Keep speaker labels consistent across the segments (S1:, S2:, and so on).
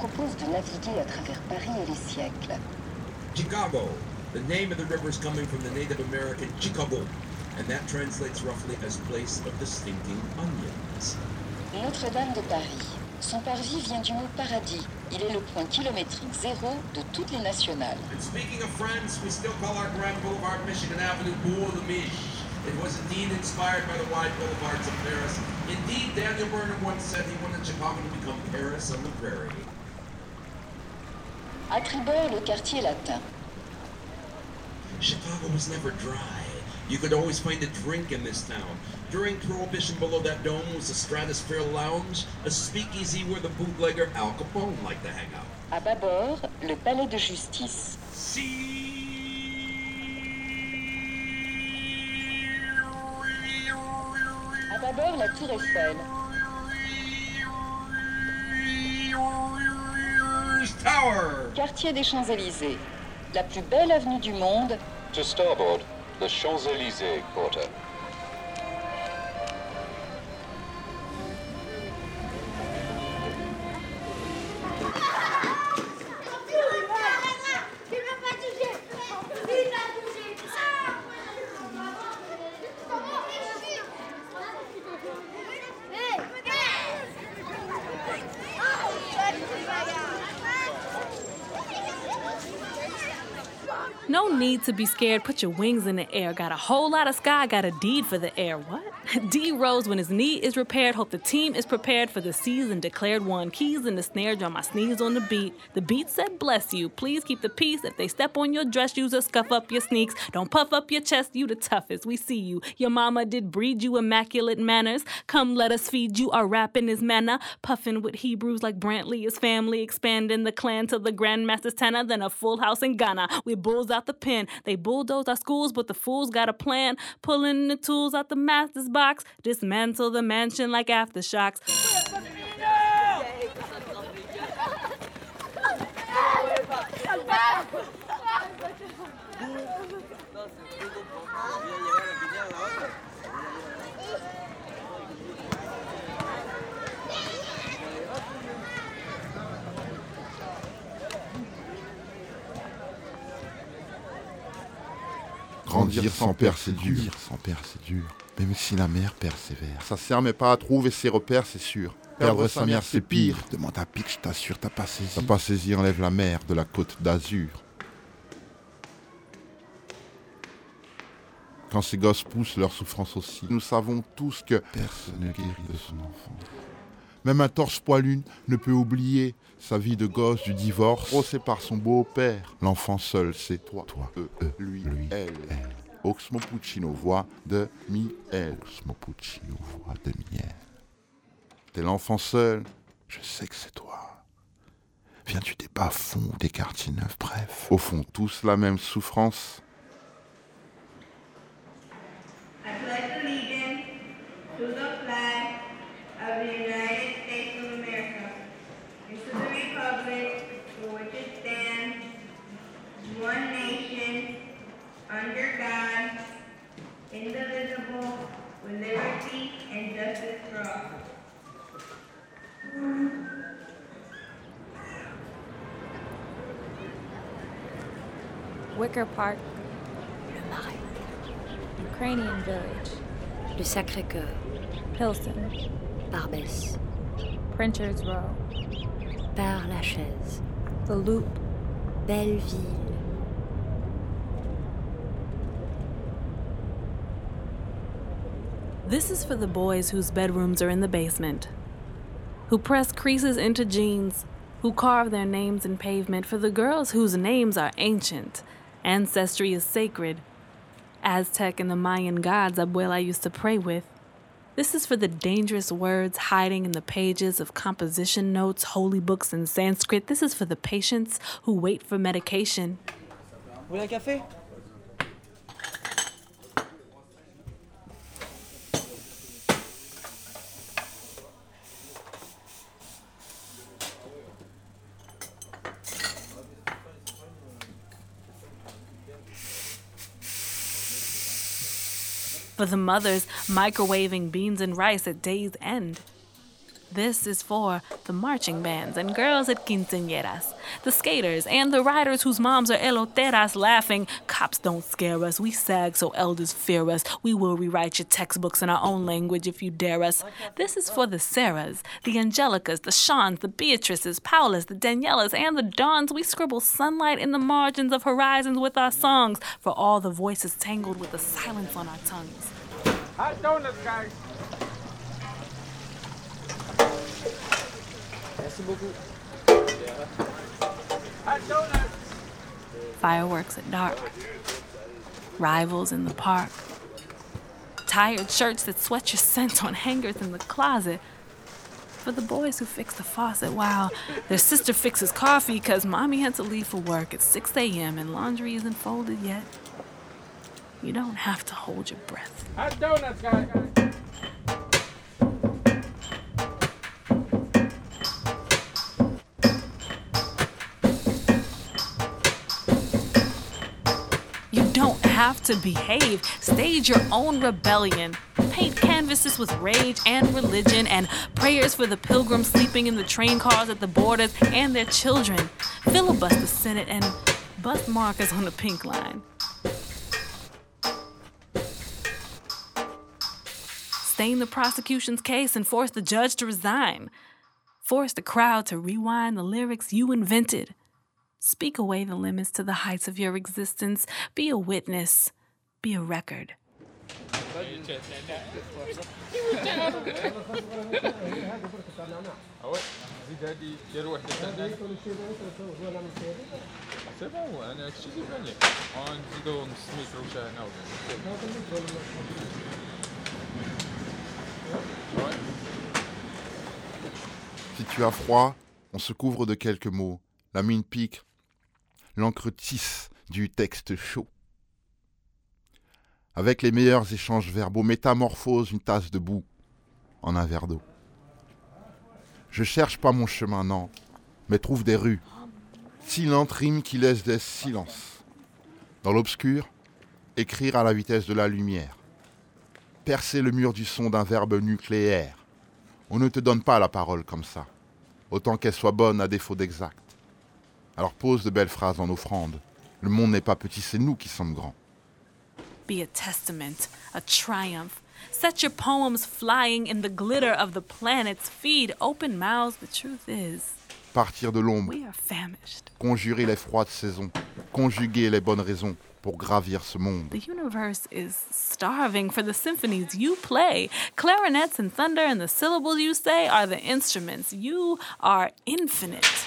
S1: Propose de naviguer à travers Paris et les siècles.
S2: Chicago. The name of the river is coming from the Native American Chicago, and that translates roughly as place of the stinking onions.
S1: Notre-Dame de Paris. Son parvis vient du mot paradis. Il est le point kilométrique zéro de toutes les nationales.
S2: And speaking of France, we still call our Grand Boulevard Michigan Avenue Boulevard de Mich. It was indeed inspired by the wide boulevards of Paris. Indeed, Daniel Burnham once said he wanted Chicago to become Paris on the prairie.
S1: À tribord, le quartier latin.
S2: Chicago was never dry. You could always find a drink in this town. During Prohibition, below that dome was a Stratosphere Lounge, a speakeasy where the bootlegger Al Capone liked to hang out.
S1: À bâbord, le palais de justice. À bâbord, la tour Eiffel.
S2: Tower!
S1: Quartier des Champs-Élysées. La plus belle avenue du monde.
S3: To starboard, the Champs-Élysées quarter.
S4: Need to be scared. Put your wings in the air. Got a whole lot of sky. Got a deed for the air. What? D rose when his knee is repaired. Hope the team is prepared for the season. Declared one. Keys in the snare. Drum my sneeze on the beat. The beat said, bless you. Please keep the peace. If they step on your dress, use a scuff up your sneaks. Don't puff up your chest. You the toughest. We see you. Your mama did breed you immaculate manners. Come let us feed you. Our rap in his manner. Puffin with Hebrews like Brantley. His family expanding the clan to the grandmaster's tenor. Then a full house in Ghana. We bulls out the pen. They bulldoze our schools, but the fools got a plan. Pulling the tools out the master's box. Dismantle the mansion like aftershocks.
S5: Grandir sans père, c'est dur. Grandir sans père, c'est dur. Même si la mère persévère. Ça sert mais pas à trouver ses repères, c'est sûr. Perdre sa mère, c'est pire. Demande à Pic, je t'assure, t'as pas saisi. T'as pas saisi, enlève la mer de la côte d'Azur. Quand ces gosses poussent, leur souffrance aussi. Nous savons tous que personne ne guérit de son enfance. Même un torse poilu ne peut oublier sa vie de gosse du divorce, rossé par son beau-père. L'enfant seul, c'est toi. Toi, eux, eux, lui, elle. Oxmo Puccino, voix de Miel. Oxmo Puccino, voix de Miel. T'es l'enfant seul, je sais que c'est toi. Viens-tu des bas-fonds ou des quartiers neufs, bref. Au fond, tous la même souffrance.
S6: Wicker Park, Ukrainian Village,
S7: Le Sacré-Cœur,
S6: Pilsen,
S7: Barbès,
S6: Printer's Row,
S7: Père Lachaise,
S6: The Loop,
S7: Belleville,
S4: This is for the boys whose bedrooms are in the basement, who press creases into jeans, who carve their names in pavement, for the girls whose names are ancient. Ancestry is sacred. Aztec and the Mayan gods Abuela used to pray with. This is for the dangerous words hiding in the pages of composition notes, holy books, and Sanskrit. This is for the patients who wait for medication.
S8: Vous voulez un café
S4: For the mothers microwaving beans and rice at day's end. This is for the marching bands and girls at quinceañeras, the skaters and the riders whose moms are eloteras laughing. Cops don't scare us, we sag so elders fear us. We will rewrite your textbooks in our own language if you dare us. This is for the Sarahs, the Angelicas, the Shawns, the Beatrices, Paulas, the Daniellas, and the Dawns. We scribble sunlight in the margins of horizons with our songs, for all the voices tangled with the silence on our tongues.
S9: Hot donuts, guys. Merci beaucoup. Hot donuts.
S4: Fireworks at dark, rivals in the park, tired shirts that sweat your scent on hangers in the closet. For the boys who fix the faucet while their sister fixes coffee because mommy had to leave for work at 6 a.m. and laundry isn't folded yet. You don't have to hold your breath.
S9: Hot donuts, guys.
S4: You don't have to behave. Stage your own rebellion. Paint canvases with rage and religion and prayers for the pilgrims sleeping in the train cars at the borders and their children. Filibust the Senate and bust markers on the pink line. Stain the prosecution's case and force the judge to resign. Force the crowd to rewind the lyrics you invented. Speak away the limits to the heights of your existence. Be a witness. Be a record.
S5: Si tu as froid, on se couvre de quelques mots. La mine pique, l'encre tisse du texte chaud. Avec les meilleurs échanges verbaux, métamorphose une tasse de boue en un verre d'eau. Je cherche pas mon chemin, non, mais trouve des rues. Silente rime qui laisse des silences. Dans l'obscur, écrire à la vitesse de la lumière. Percer le mur du son d'un verbe nucléaire. On ne te donne pas la parole comme ça, autant qu'elle soit bonne à défaut d'exact. Alors pose de belles phrases en offrande. Le monde n'est pas petit, c'est nous qui sommes grands.
S4: Be a testament, a triumph. Set your poems flying in the glitter of the planets. Feed open mouths. The truth is,
S5: Partir de l'ombre,
S4: we are famished.
S5: conjurer les froides saisons, conjuguer les bonnes raisons pour gravir ce monde.
S4: The universe is starving for the symphonies you play. Clarinets and thunder and the syllables you say are the instruments. You are infinite.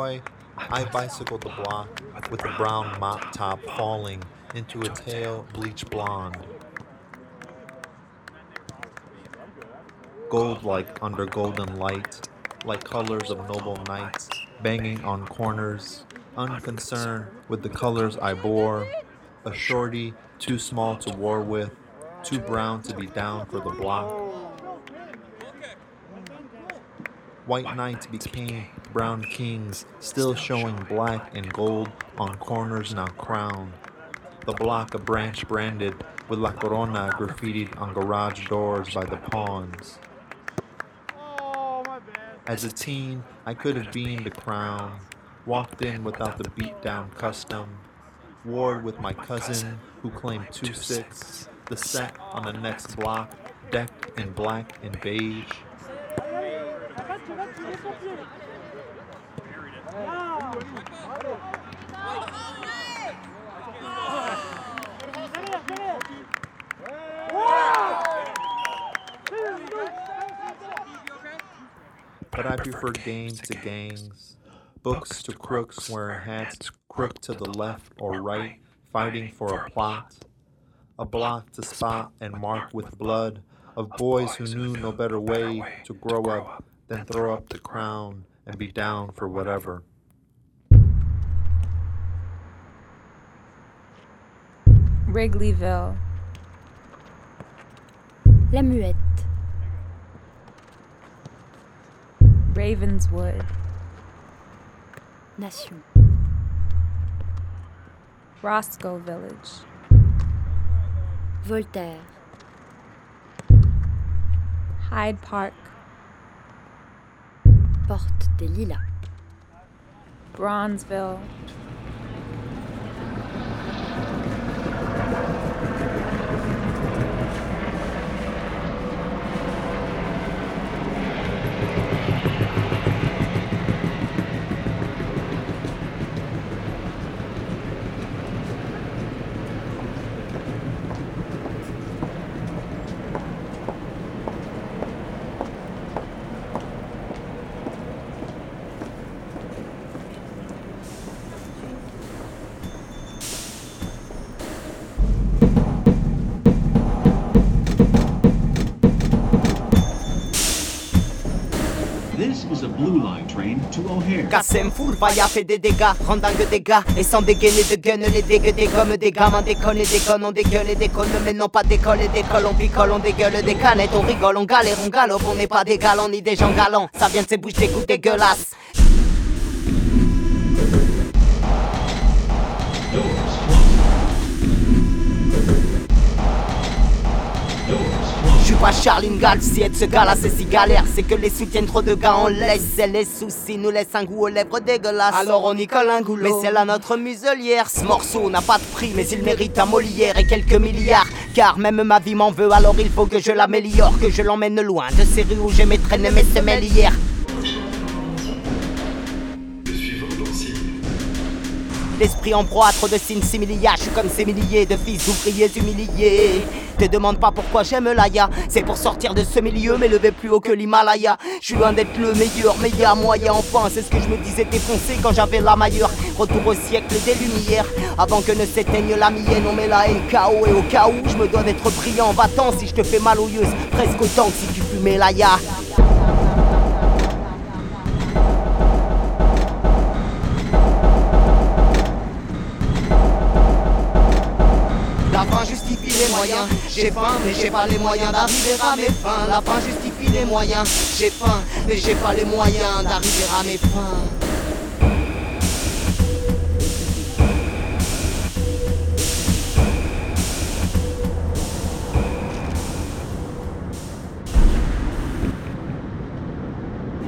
S10: Boy, I bicycled the block with the brown mop top falling into a tail bleach blonde. Gold like under golden light, like colors of noble knights, banging on corners, unconcerned with the colors I bore. A shorty too small to war with, too brown to be down for the block. White knights became brown kings, still showing black and gold on corners now crowned. The block a branch branded with La Corona graffitied on garage doors by the pawns. Oh, As a teen, I could have been the crown, walked in without the beat down custom, warred with my cousin who claimed two six, the set on the next block, decked in black and beige. But I games to gangs, books to crooks wearing hats crook to the left or right, fighting for a plot, a block to spot and mark with blood, of boys who knew no better way to grow up than throw up the crown and be down for whatever.
S6: Wrigleyville.
S7: La Muette.
S6: Ravenswood.
S7: Nation.
S6: Roscoe Village.
S7: Voltaire.
S6: Hyde Park.
S7: Porte des Lilas.
S6: Bronzeville.
S11: Kassem full Vaya fait des dégâts, rend dingue des gars. Et sans dégainer de gun, les dégâts des gommes Des gamins déconne et déconne, on dégueule et décolle Mais non pas décolle et décolle, on picole, on dégueule des canettes On rigole, on galère, on galope, on n'est pas des galants ni des gens galants. Ça vient de ces bouches d'égout dégueulasses pas Charline Gall, si être ce gars-là c'est si galère C'est que les soutiennent trop de gars, on laisse Et les soucis nous laissent un goût aux lèvres dégueulasses. Alors on y colle un goulot. Mais c'est là notre muselière Ce morceau n'a pas de prix mais il mérite un Molière et quelques milliards. Car même ma vie m'en veut alors il faut que je l'améliore Que je l'emmène loin de ces rues où j'ai mes traînes et mes semelles hier L'esprit en proie à trop de signes similias Je suis comme ces milliers de fils d'ouvriers humiliés. Te demande pas pourquoi j'aime l'aya C'est pour sortir de ce milieu m'élever plus haut que l'Himalaya. Je suis loin d'être le meilleur mais y a moyen enfin C'est ce que je me disais défoncer quand j'avais la mailleure Retour au siècle des lumières Avant que ne s'éteigne la mienne On met la haine KO et au cas où Je me dois d'être brillant. Va-t'en si je te fais mal aux yeux Presque autant si tu fumais l'aya J'ai faim, mais j'ai pas les moyens d'arriver à mes fins. La fin justifie les moyens. J'ai faim, mais j'ai pas les moyens d'arriver à mes fins.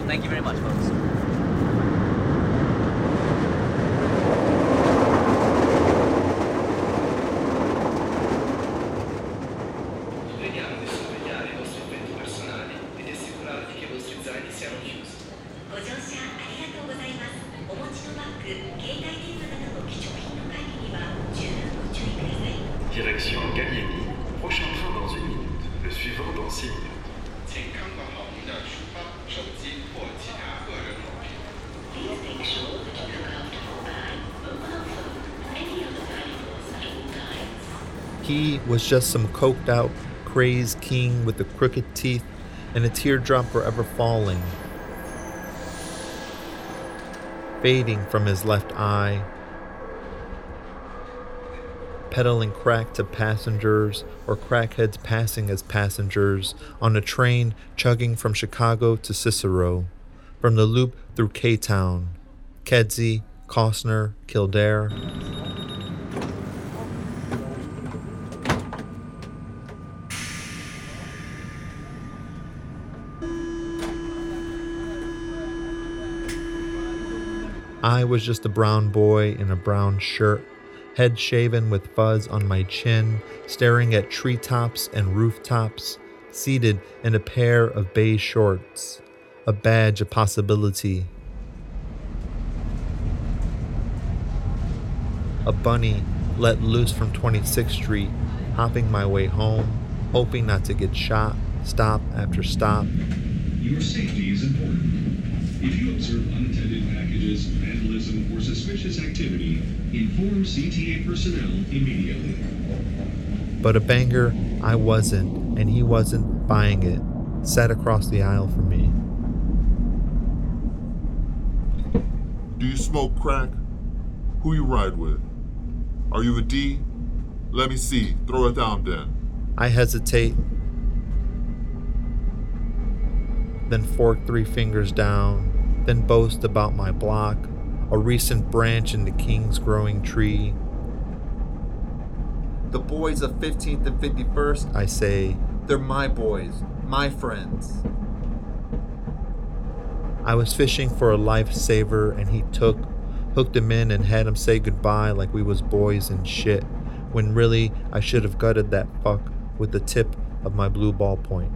S12: Thank you very much, folks.
S10: Was just some coked out, crazed king with the crooked teeth and a teardrop forever falling, fading from his left eye, peddling crack to passengers or crackheads passing as passengers on a train chugging from Chicago to Cicero, from the loop through K Town, Kedzie, Kostner, Kildare. I was just a brown boy in a brown shirt, head shaven with fuzz on my chin, staring at treetops and rooftops, seated in a pair of beige shorts, a badge of possibility. A bunny let loose from 26th Street, hopping my way home, hoping not to get shot, stop after stop.
S13: Your safety is important. If you observe unattended packages, vandalism, or suspicious activity, inform CTA personnel immediately.
S10: But a banger I wasn't, and he wasn't buying it, sat across the aisle from me.
S5: Do you smoke crack? Who you ride with? Are you a D? Let me see. Throw it down then.
S10: I hesitate, then fork three fingers down, then boast about my block, a recent branch in the king's growing tree.
S12: The boys of 15th and 51st,
S10: I say,
S12: they're my boys, my friends.
S10: I was fishing for a lifesaver and he took, hooked him in and had him say goodbye like we was boys and shit, when really I should have gutted that fuck with the tip of my blue ballpoint.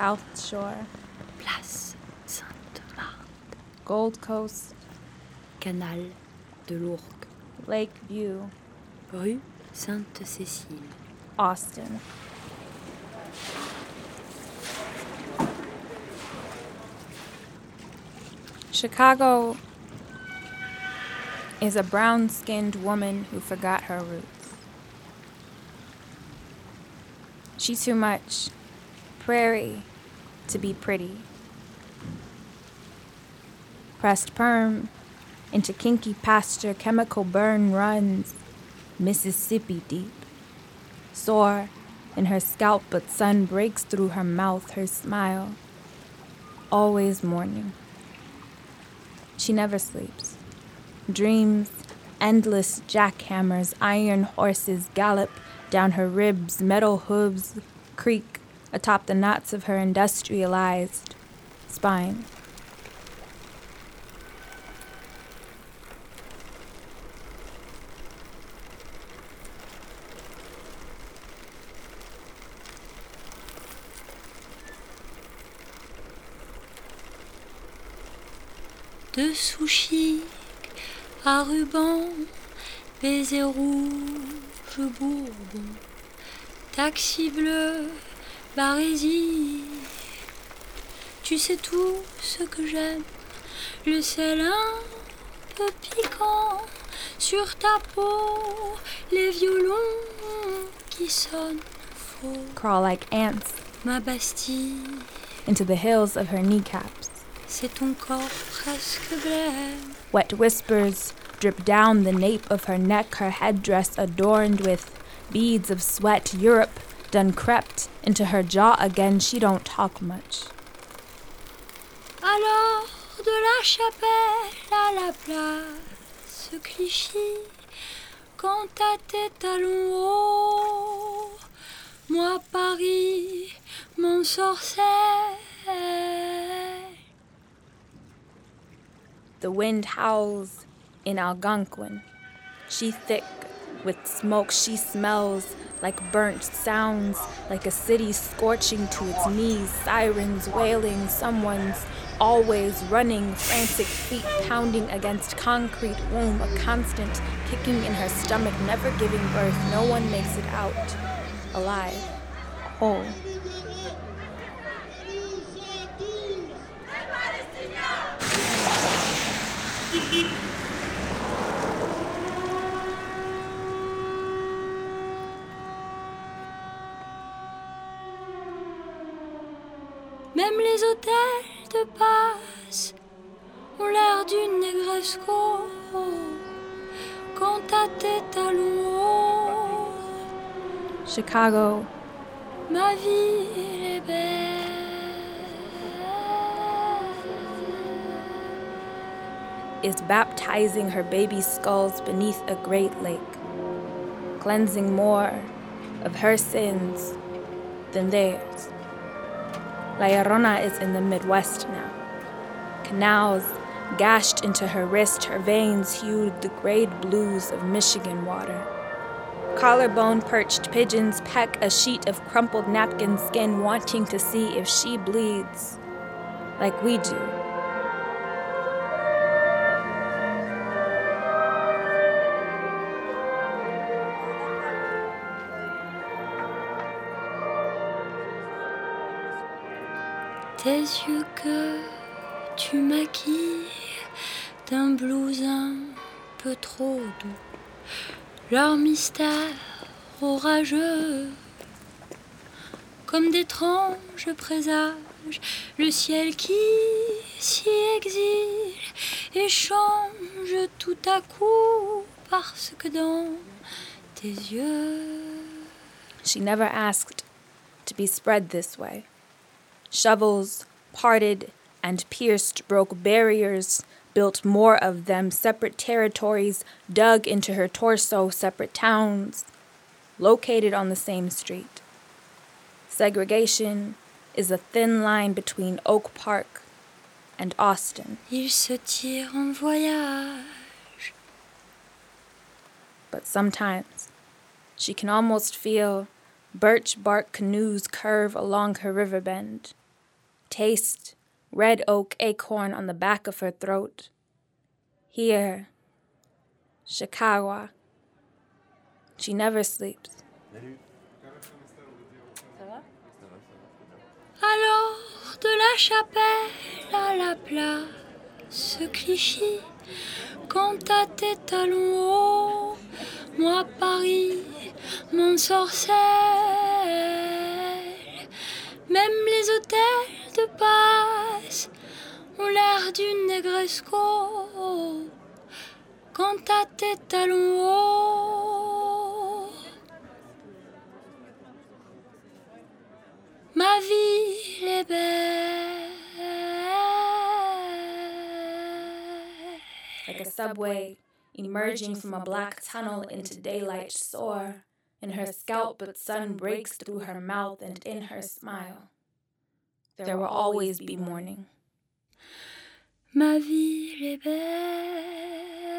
S6: South Shore,
S7: Place Sainte-Marthe,
S6: Gold Coast,
S7: Canal de l'Ourcq,
S6: Lake View,
S7: Rue Sainte-Cécile,
S6: Austin. Chicago is a brown skinned woman who forgot her roots. She's too much prairie to be pretty. Pressed perm into kinky pasture, chemical burn runs Mississippi deep. Sore in her scalp, but sun breaks through her mouth, her smile. Always morning. She never sleeps. Dreams, endless jackhammers, iron horses gallop down her ribs, metal hooves creak atop the knots of her industrialized spine.
S14: de sushi à ruban, baiser rouge bourbon, taxi bleu, barésie. Tu sais tout ce que j'aime, le sel un peu piquant sur ta peau, les violons qui sonnent faux.
S6: Crawl like ants
S14: Ma Bastille,
S6: into the hills of her kneecaps.
S14: c'est ton corps presque blême.
S6: Wet whispers drip down the nape of her neck, her headdress adorned with beads of sweat. Europe done crept into her jaw again. She don't talk much.
S14: Alors de la chapelle à la place quand moi Paris, mon.
S6: The wind howls in Algonquin. She thick with smoke. She smells like burnt sounds, like a city scorching to its knees, sirens wailing, someone's always running, frantic feet pounding against concrete womb, a constant kicking in her stomach, never giving birth. No one makes it out alive, oh. whole.
S14: Même les de passe ont l'air d'une Negresco quand à tes talons hauts,
S6: Chicago
S14: ma vie est belle.
S6: is baptizing her baby skulls beneath a great lake, cleansing more of her sins than theirs. La Llorona is in the Midwest now. Canals gashed into her wrist, her veins hued the grade blues of Michigan water. Collarbone perched pigeons peck a sheet of crumpled napkin skin, wanting to see if she bleeds like we do.
S14: Tes yeux que tu maquilles d'un blues un peu trop doux, leur mystère orageux, comme d'étranges présages, le ciel qui s'y exile et change tout à coup parce que dans tes yeux.
S6: She never asked to be spread this way. Shovels, parted and pierced, broke barriers, built more of them, separate territories, dug into her torso, separate towns, located on the same street. Segregation is a thin line between Oak Park and Austin.
S14: Ils se tirent en voyage.
S6: But sometimes she can almost feel birch bark canoes curve along her river bend, taste red oak acorn on the back of her throat. Here, Chicago. She never sleeps.
S14: Alors de la chapelle à la place Clichy, quand à tes talons hauts, moi Paris, mon sorcelle, même les hôtels de passe ont l'air d'une négresco, quand à tes talons. Ma ville est belle.
S6: Like a subway emerging from a black tunnel into daylight soar. In her scalp, but sun breaks through her mouth and in her smile. There will always be morning.
S14: Ma ville est belle.